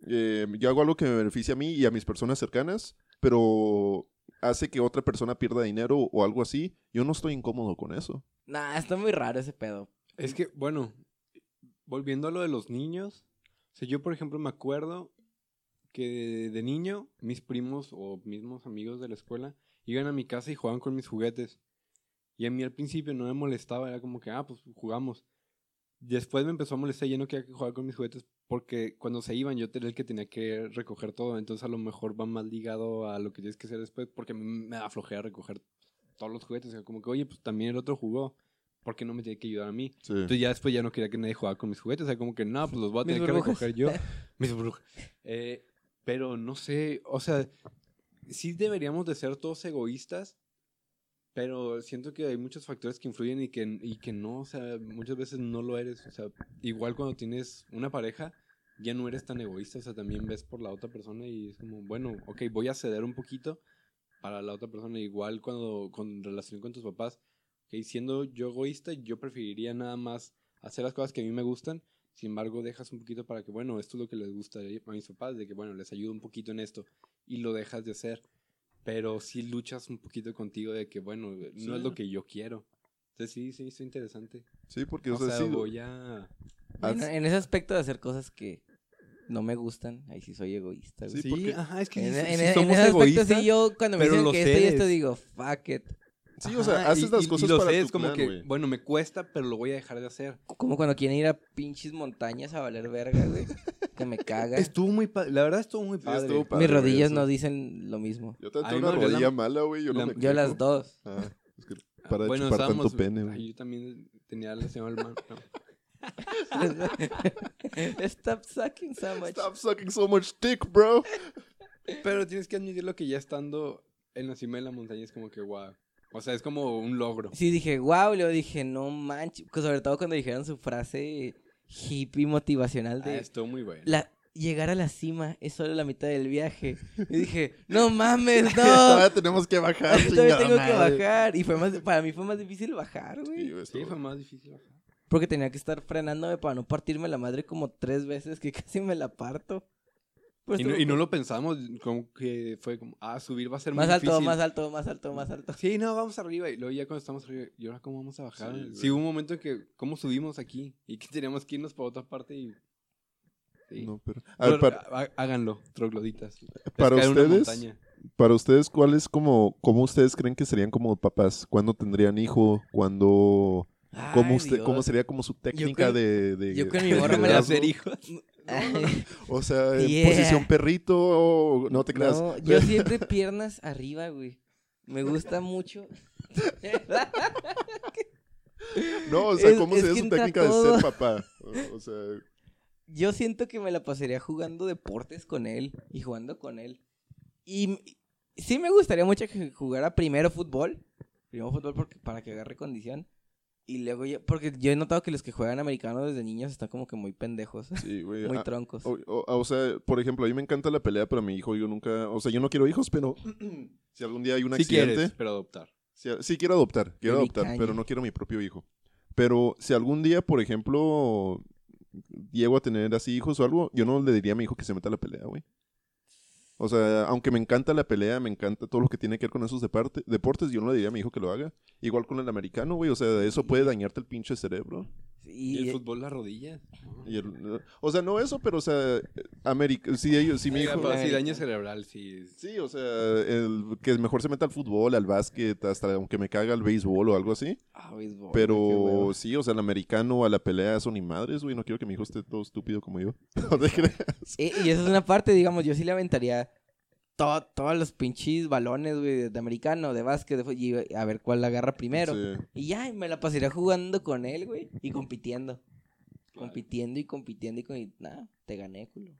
eh, yo hago algo que me beneficia a mí y a mis personas cercanas, pero hace que otra persona pierda dinero o algo así, yo no estoy incómodo con eso. Nah, está muy raro ese pedo. Es que, bueno, volviendo a lo de los niños, o sea, yo por ejemplo me acuerdo que de niño mis primos o mismos amigos de la escuela iban a mi casa y jugaban con mis juguetes. Y a mí al principio no me molestaba, era como que, ah, pues jugamos. Después me empezó a molestar, ya no quería que jugar con mis juguetes porque cuando se iban yo era el que tenía que recoger todo, entonces a lo mejor va más ligado a lo que tienes que hacer después porque me da flojera recoger todos los juguetes, como que, oye, pues también el otro jugó. ¿Por qué no me tiene que ayudar a mí? Sí. Entonces ya después ya no quería que nadie jugara con mis juguetes. O sea, como que no, pues los voy a tener que recoger yo. <laughs> mis burbujas. Eh, pero no sé, o sea, sí deberíamos de ser todos egoístas, pero siento que hay muchos factores que influyen y que, y que no, o sea, muchas veces no lo eres. O sea, igual cuando tienes una pareja, ya no eres tan egoísta, o sea, también ves por la otra persona y es como, bueno, ok, voy a ceder un poquito para la otra persona. Igual cuando con relación con tus papás, que siendo yo egoísta, yo preferiría nada más hacer las cosas que a mí me gustan. Sin embargo, dejas un poquito para que, bueno, esto es lo que les gusta a mis papás, de que, bueno, les ayudo un poquito en esto y lo dejas de hacer. Pero sí luchas un poquito contigo de que, bueno, no Sí. es lo que yo quiero. Entonces sí, sí, es interesante. Sí, porque, O o sea, sea, sí, voy a... En, ese aspecto de hacer cosas que no me gustan, ahí sí soy egoísta. güey. Sí, Sí, porque- ajá, es que En, sí, en- sí en ese somos aspecto egoístas. sí, yo cuando me dicen que esto y esto digo, fuck it. Sí, o sea, Ajá, haces y- las cosas y lo para sé, tu es como plan, que, güey. bueno, me cuesta, pero lo voy a dejar de hacer. Como cuando quieren ir a pinches montañas a valer verga, güey. que me caga. Estuvo muy padre, la verdad estuvo muy Sí, padre. estuvo padre, Mis rodillas eso. no dicen lo mismo. Yo te A mí una dolió la- rodilla mala, güey. Yo, no la- me Yo las dos. Ah, es que Ah, para de bueno, chupar tanto pene, güey. yo también tenía lesión al mano. no. <laughs> Stop sucking so much. Stop sucking so much dick, bro. Pero tienes que admitirlo que ya estando en la cima de la montaña es como que wow. O sea, es como un logro. Sí, dije, wow, luego dije, no manches. Pues sobre todo cuando dijeron su frase hippie motivacional Ah, de estuvo muy bueno. la, llegar a la cima es solo la mitad del viaje. Y dije, no mames, <laughs> no. Todavía tenemos que bajar, <laughs> Todavía tengo que bajar. Y fue más, para mí fue más difícil bajar, Sí, güey. Sí, estuvo- fue más difícil. bajar. Porque tenía que estar frenándome para no partirme la madre como tres veces que <laughs> casi me la parto. Pues Y no, estuvo y no lo pensamos, como que fue como, ah, subir va a ser Más muy alto, difícil. más alto, más alto, más alto. Sí, no, vamos arriba. Y luego ya cuando estamos arriba, ¿y ahora cómo vamos a bajar? Sí, hubo un momento en que, ¿cómo subimos aquí? Y que teníamos que irnos para otra parte y... Sí. No, pero... A ver, Pero, para, há- háganlo, trogloditas. para ustedes, montaña. para ustedes, ¿cuál es como... ¿Cómo ustedes creen que serían como papás? ¿Cuándo tendrían hijo? ¿Cuándo... ¿Cómo, ¿Cómo sería como su técnica con- de, de... yo con mi <laughs> morra me ¿De la- hacer hijos? <laughs> O sea, en Yeah. posición perrito o... No te creas. No, yo <laughs> siempre piernas arriba, güey. Me gusta mucho. No, o sea, Es- ¿cómo es sería que su técnica de ser papá? O, o sea, Yo siento que me la pasaría jugando deportes con él y jugando con él. Y sí me gustaría mucho que jugara primero fútbol. Primero fútbol porque, para que agarre condición. Y luego ya, porque yo he notado que los que juegan americano desde niños están como que muy pendejos, sí, güey. <laughs> muy ah, troncos. O, o- o sea, por ejemplo, a mí me encanta la pelea, pero a mi hijo yo nunca... O sea, yo no quiero hijos, pero <clears throat> si algún día hay un Si accidente... quieres, pero adoptar. Si- sí, quiero adoptar, quiero adoptar, pero no quiero mi propio hijo. Pero si algún día, por ejemplo, llego a tener así hijos o algo, yo no le diría a mi hijo que se meta a la pelea, güey. O sea, aunque me encanta la pelea, me encanta todo lo que tiene que ver con esos deportes, yo no le diría a mi hijo que lo haga. Igual con el americano, güey, o sea, eso puede dañarte el pinche cerebro. Y, Y, el fútbol, la rodilla. <laughs> Y el- o sea, no eso, pero, o sea, América, si, ellos, si mi Oiga, hijo... pero sí, daño cerebral, sí. Sí, o sea, el, que mejor se meta al fútbol, al básquet, hasta aunque me caga el béisbol o algo así. Ah, béisbol, Pero sí, o sea, el americano a la pelea son ni madres, güey. No quiero que mi hijo esté todo estúpido como yo. <laughs> No te creas. Y, y esa es una parte, digamos, yo sí le aventaría to- todos los pinches balones, güey, de, de americano, de básquet, de y a ver cuál la agarra primero. Sí. Y ya, y me la pasaría jugando con él, güey, y compitiendo. Compitiendo y compitiendo y con... y nada, te gané, culo.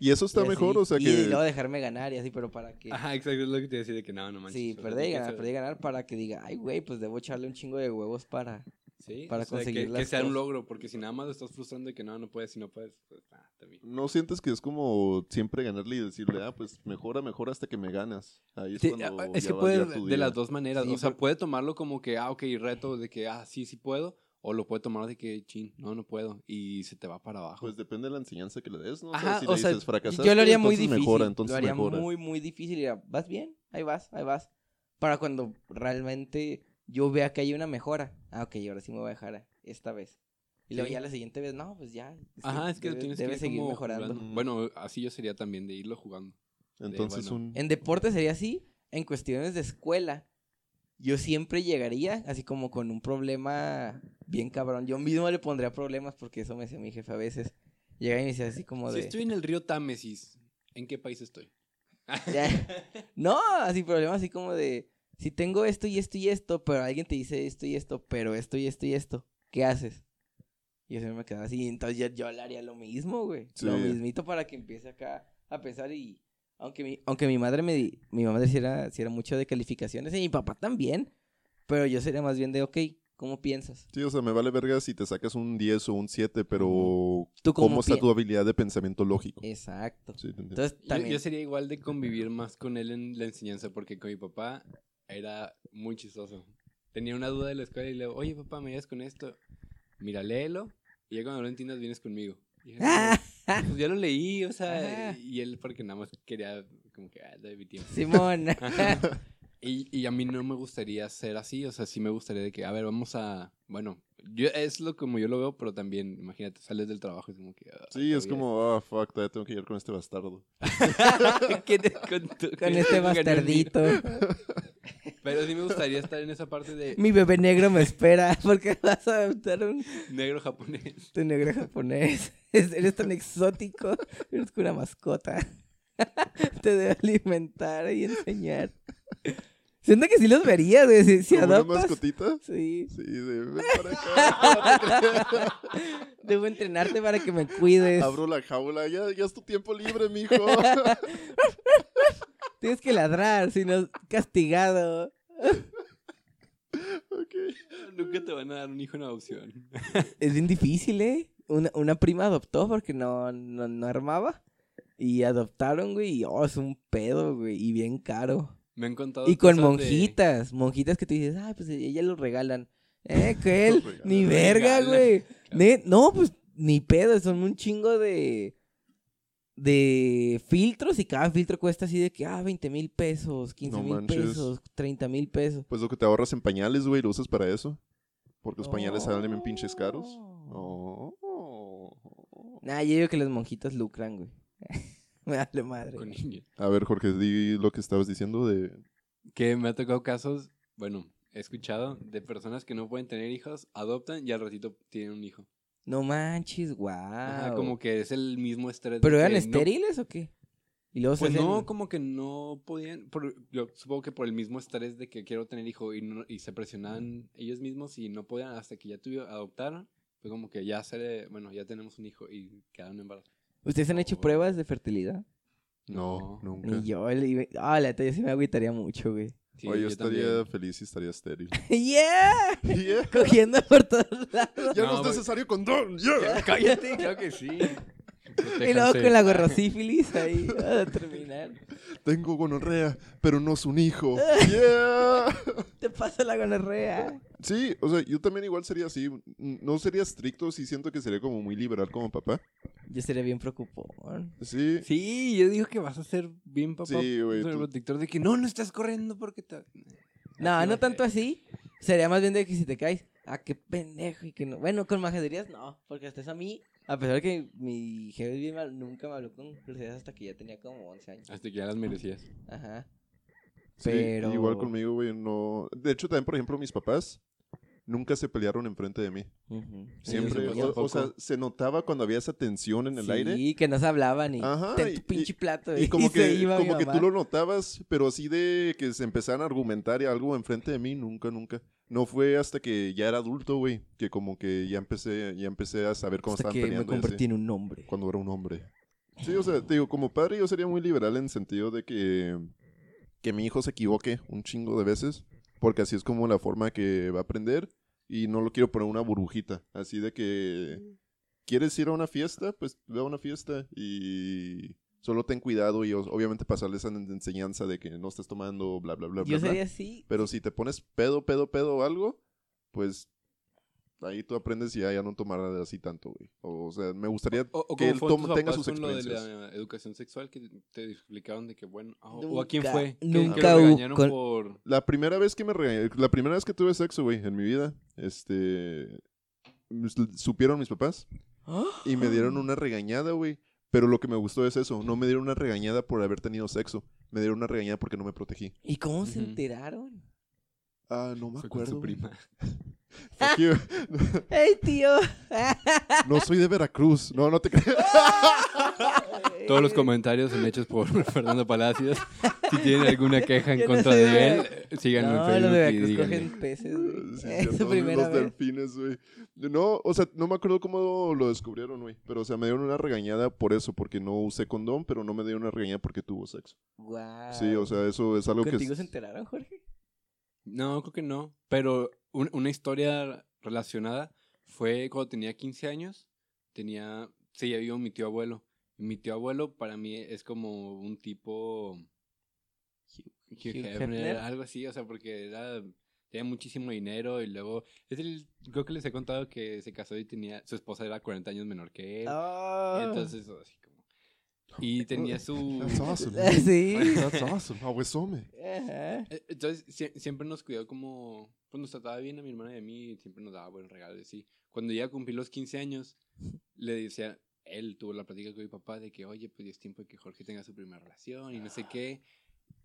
Y eso está <laughs> Y así. mejor, o sea Y que... luego dejarme ganar y así, pero para que... Ajá, exacto, es lo que te decía de que no, no manches. Sí, perder y ganar, y ganar para que diga, ay, güey, pues debo echarle un chingo de huevos para... Sí, para o sea, conseguir que, las que sea un cosas. logro, porque si nada más lo estás frustrando de que no, no puedes, si no puedes, pues, ah, también. ¿No sientes que es como siempre ganarle y decirle, ah, pues mejora, mejora hasta que me ganas? Ahí es Sí, cuando ah, es ya que puede de día. las dos maneras. Sí, o sea, por- puede tomarlo como que, ah, ok, reto de que, ah, sí, sí puedo. O lo puede tomar de que, chin, no, no puedo. Y se te va para abajo. Pues depende de la enseñanza que le des, ¿no? Ajá, si o le sea, dices, fracasaste, yo lo haría muy entonces difícil. mejora, entonces lo haría mejora. muy, muy difícil. Y diría, vas bien, ahí vas, ahí vas. Para cuando realmente yo vea que hay una mejora. Ah, ok, ahora sí me voy a dejar esta vez. Y luego Sí. ya la siguiente vez, no, pues ya. Ajá, es que debe, tienes debe que ir seguir como mejorando. jugando. Bueno, así yo sería también de irlo jugando. Entonces bueno. un... En deporte sería así. En cuestiones de escuela, yo siempre llegaría así como con un problema bien cabrón. Yo mismo le pondría problemas porque eso me decía mi jefe a veces. Llega y me decía así como Si de... estoy en el río Támesis, ¿en qué país estoy? <laughs> No, así problemas así como de si tengo esto y esto y esto, pero alguien te dice esto y esto, pero esto y esto y esto, ¿qué haces? Y yo siempre me quedaba así, entonces yo, yo le haría lo mismo, güey. Lo Sí. mismito para que empiece acá a pensar y... Aunque mi, aunque mi madre me... di- Mi mamá decía, si era mucho de calificaciones y mi papá también. Pero yo sería más bien de, ok, ¿cómo piensas? Sí, o sea, me vale verga si te sacas un 10 o un 7, pero ¿Tú cómo ¿cómo está tu habilidad de pensamiento lógico? Exacto. Sí. Entonces Yo, también... yo sería igual de convivir más con él en la enseñanza porque con mi papá era muy chistoso. Tenía una duda de la escuela y le digo, oye papá, ¿me ayudas con esto? Mira, léelo y ya cuando lo entiendas vienes conmigo. Y yo, ¡Ah! pues ya lo leí, o sea, Ajá. y él porque nada más quería como que, ah, dame mi tiempo. Simón. <laughs> Y, y a mí no me gustaría ser así, o sea, sí me gustaría de que, a ver, vamos a, bueno, yo es lo como yo lo veo, pero también, imagínate, sales del trabajo y es como que... ah, Sí, es como, ah, fuck, todavía tengo que ir con este bastardo. <laughs> ¿Qué te- con, tu- Con este bastardito. <laughs> Pero sí me gustaría estar en esa parte de Mi bebé negro me espera <laughs> porque vas a adoptar un negro japonés. tu negro japonés. <laughs> Es- Eres tan exótico. <laughs> Eres como una mascota. Te debe alimentar y enseñar. Siento que sí los verías, güey. Si, si ¿Como una mascotita? Sí. Sí, de ven para acá. Debo entrenarte para que me cuides. Abro la jaula, ya, ya es tu tiempo libre, mijo. Tienes que ladrar, si no castigado. Ok. Nunca te van a dar un hijo en adopción. Es bien difícil, ¿eh? Una, una prima adoptó porque no, no, no armaba. Y adoptaron, güey. Y oh, es un pedo, güey. Y bien caro. Me han contado Y con de- monjitas. Monjitas que tú dices, ah, pues ellas lo regalan. Eh, que <laughs> él. Ni verga, güey. No, pues ni pedo. Son un chingo de. De filtros y cada filtro cuesta así de que, ah, 20 mil pesos, 15 No mil pesos, 30 mil pesos. Pues lo que te ahorras en pañales, güey, lo usas para eso. Porque los pañales salen bien pinches caros. Oh. Oh. Nah, yo digo que los monjitos lucran, güey. <laughs> Me vale madre. con niños. A ver, Jorge, di lo que estabas diciendo de... Que me ha tocado casos, bueno, he escuchado de personas que no pueden tener hijos, adoptan y al ratito tienen un hijo. No manches, guau. Ajá, como que es el mismo estrés. de ¿Pero eran no- estériles o qué? Y luego se Pues no, hacen- como que no podían, por- yo supongo que por el mismo estrés de que quiero tener hijo y, no- y se presionaban ellos mismos y no podían hasta que ya tuvieron, adoptaron, fue como que ya se, bueno, ya tenemos un hijo y quedaron embarazados. ¿Ustedes han hecho pruebas de fertilidad? No, nunca. Ni yo. el- Ah, la neta, yo sí me agüitaría mucho, güey. Sí, Oye, yo yo estaría también. feliz y estaría estéril. <laughs> ¡Yeah! Yeah. <laughs> Cogiendo por todos lados. Ya no, No, es necesario condón. Yeah. Cállate, claro que sí. Y luego con la gorrosífilis ahí <laughs> a terminar. Tengo gonorrea, pero no es un hijo. <laughs> Yeah. Te pasa la gonorrea. Sí, o sea, yo también igual sería así. No sería estricto, sí siento que sería como muy liberal como papá. Yo sería bien preocupón. Sí. Sí, yo digo que vas a ser bien papá. Sí, güey, tú- protector de que no, no estás corriendo porque te... No, no tanto así. Sería más bien de que si te caes, ah, qué pendejo y que no. Bueno, con majaderías no, porque hasta eso a mí, a pesar de que mi jefe es bien mal, nunca me habló con groserías hasta que ya tenía como 11 años. Hasta que ya las merecías. Ajá. Sí, Pero- igual conmigo, güey, no... De hecho, también, por ejemplo, mis papás nunca se pelearon enfrente de mí. Siempre, Sí, o, sea, se notaba cuando había esa tensión en el sí, aire. que no se hablaban y Ajá, ten y- tu pinche plato. Y como <laughs> se que, iba mi como que tú lo notabas, pero así de que se empezaran a argumentar y algo enfrente de mí, nunca, nunca. No fue hasta que ya era adulto, güey, que como que ya empecé, ya empecé a saber cómo Hasta estaban que me peleando. y así, convertí en un hombre. Cuando era un hombre. Sí, o sea, te digo, como padre yo sería muy liberal en el sentido de que, que mi hijo se equivoque un chingo de veces, porque así es como la forma que va a aprender y no lo quiero poner una burbujita, así de que quieres ir a una fiesta, pues ve a una fiesta y solo ten cuidado y obviamente pasarle esa en- enseñanza de que no estés tomando, bla, bla, bla, bla. Yo bla. sería así. Pero si te pones pedo, pedo, pedo o algo, pues ahí tú aprendes y ya, ya no tomar así tanto, güey. O, sea, me gustaría O, o que él tome- tenga sus con lo de experiencias. la educación sexual que te explicaron de que, bueno, ah, o a quién fue. Nunca que regañaron por... La primera vez que me regañé- la primera vez que tuve sexo, güey, en mi vida, este supieron mis papás <gasps> y me dieron una regañada, güey. Pero lo que me gustó es eso, no me dieron una regañada por haber tenido sexo, me dieron una regañada porque no me protegí. ¿Y cómo se enteraron? Ah, no me fue con acuerdo. su prima. <laughs> Fuck you. <laughs> ¡Ey, tío! No soy de Veracruz. No, no te creas. <laughs> Todos los comentarios son hechos por <laughs> Fernando Palacios. Si tienen alguna queja en Yo no contra de él, síganme No, en los de Facebook y Veracruz cogen peces, güey. Sí, es su primera los vez. delfines, güey. No, o sea, no me acuerdo cómo lo descubrieron, güey. Pero, o sea, me dieron una regañada por eso, porque no usé condón, pero no me dieron una regañada porque tuvo sexo. Guau. Sí, o sea, eso es algo que... ¿Contigo se enteraron, Jorge? No, creo que no. Pero un- una historia relacionada fue cuando tenía 15 años. Tenía. Se ya vivo mi tío abuelo. Y mi tío abuelo para mí es como un tipo. Hugh, Hugh Hefner, Hefner. algo así, o sea, porque era. Tenía muchísimo dinero y luego. Es el, creo que les he contado que se casó y tenía. Su esposa era 40 años menor que él. Ah. Entonces, así como. Y <laughs> tenía su. <laughs> That's awesome. man. Sí. That's awesome. Abuesome. Ajá. Eh, Entonces, sie- siempre nos cuidó como. Pues nos trataba bien a mi hermana y a mí, siempre nos daba buenos regalos y así. Cuando ya cumplí los 15 años, le decía. Él tuvo la plática con mi papá de que, oye, pues ya es tiempo de que Jorge tenga su primera relación y no sé qué.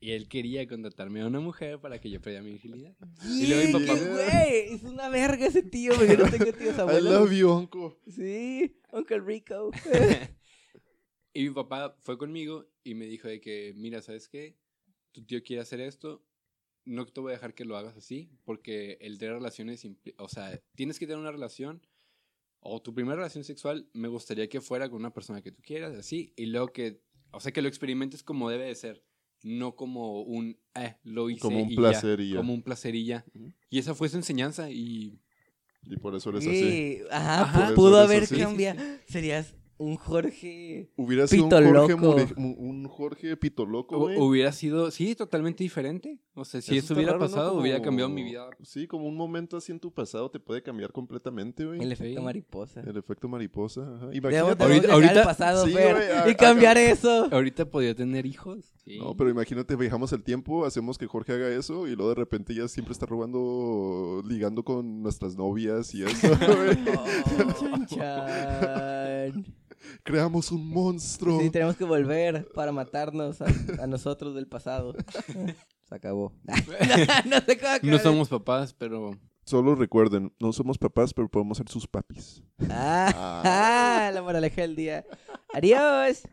Y él quería contratarme a una mujer para que yo perdiera mi virginidad. Y luego mi papá- güey, es una verga ese tío, porque no tengo tíos <laughs> I abuelos. love you, uncle. Sí, Uncle Rico. Y mi papá fue conmigo y me dijo de que, mira, ¿sabes qué? Tu tío quiere hacer esto, no te voy a dejar que lo hagas así, porque el tener relaciones, o sea, tienes que tener una relación, o tu primera relación sexual, me gustaría que fuera con una persona que tú quieras, así, y luego que, o sea, que lo experimentes como debe de ser, no como un, eh, lo hice Como un y placer ya, y ya. como un placer y ya. Ujú. Y esa fue su enseñanza y... Y por eso eres así. Sí, ajá, Ajá. Por pudo haber así. cambiado. Serías un Jorge. Hubiera sido un Pito Jorge, loco. Un Jorge Pito Loco, güey. hubiera sido, sí, totalmente diferente. O sea, si Eso hubiera raro, ¿no? pasado, hubiera cambiado mi vida Sí, como un momento así en tu pasado te puede cambiar completamente, güey. El El, efecto Sí. mariposa. efecto mariposa. Ajá. Imagínate. Ahorita- ahorita- pasado, Sí, Fer, güey, a- y cambiar eso. Ahorita podría tener hijos. Sí. No, pero imagínate, viajamos el tiempo, hacemos que Jorge haga eso y luego de repente ya siempre está robando, ligando con nuestras novias y eso, <laughs> güey. <laughs> Chan, chan. Creamos un monstruo. Sí, tenemos que volver para matarnos a, a nosotros del pasado. <laughs> Se acabó. <laughs> <laughs> no sé cómo No somos papás, pero Solo recuerden, no somos papás, pero podemos ser sus papis. Ah, ah, la moraleja del día. Adiós.